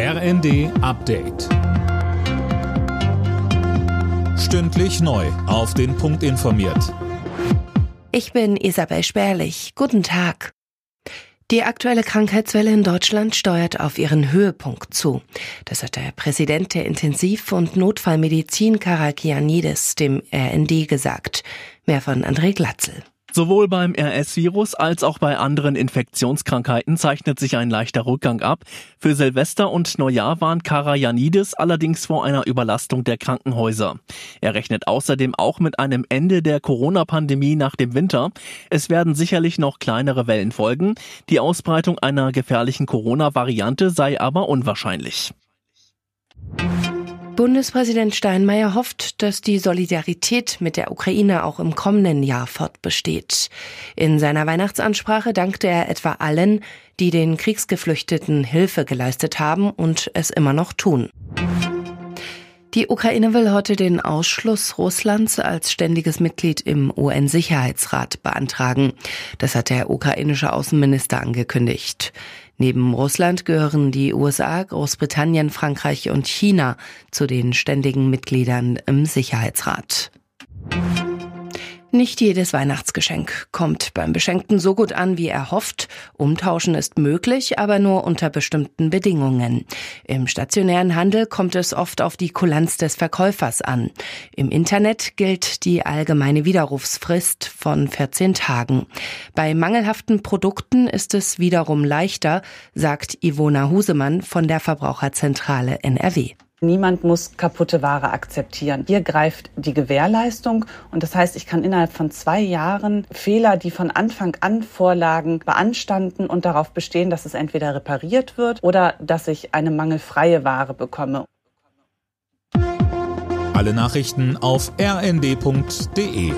RND Update. Stündlich neu. Auf den Punkt informiert. Ich bin Isabel Spärlich. Guten Tag. Die aktuelle Krankheitswelle in Deutschland steuert auf ihren Höhepunkt zu. Das hat der Präsident der Intensiv- und Notfallmedizin Karakianidis dem RND gesagt. Mehr von André Glatzel. Sowohl beim RS-Virus als auch bei anderen Infektionskrankheiten zeichnet sich ein leichter Rückgang ab. Für Silvester und Neujahr warnt Karajanidis allerdings vor einer Überlastung der Krankenhäuser. Er rechnet außerdem auch mit einem Ende der Corona-Pandemie nach dem Winter. Es werden sicherlich noch kleinere Wellen folgen. Die Ausbreitung einer gefährlichen Corona-Variante sei aber unwahrscheinlich. Bundespräsident Steinmeier hofft, dass die Solidarität mit der Ukraine auch im kommenden Jahr fortbesteht. In seiner Weihnachtsansprache dankte er etwa allen, die den Kriegsgeflüchteten Hilfe geleistet haben und es immer noch tun. Die Ukraine will heute den Ausschluss Russlands als ständiges Mitglied im UN-Sicherheitsrat beantragen. Das hat der ukrainische Außenminister angekündigt. Neben Russland gehören die USA, Großbritannien, Frankreich und China zu den ständigen Mitgliedern im Sicherheitsrat. Nicht jedes Weihnachtsgeschenk kommt beim Beschenkten so gut an, wie er hofft. Umtauschen ist möglich, aber nur unter bestimmten Bedingungen. Im stationären Handel kommt es oft auf die Kulanz des Verkäufers an. Im Internet gilt die allgemeine Widerrufsfrist von 14 Tagen. Bei mangelhaften Produkten ist es wiederum leichter, sagt Ivona Husemann von der Verbraucherzentrale NRW. Niemand muss kaputte Ware akzeptieren. Hier greift die Gewährleistung und das heißt, ich kann innerhalb von zwei Jahren Fehler, die von Anfang an vorlagen, beanstanden und darauf bestehen, dass es entweder repariert wird oder dass ich eine mangelfreie Ware bekomme. Alle Nachrichten auf rnd.de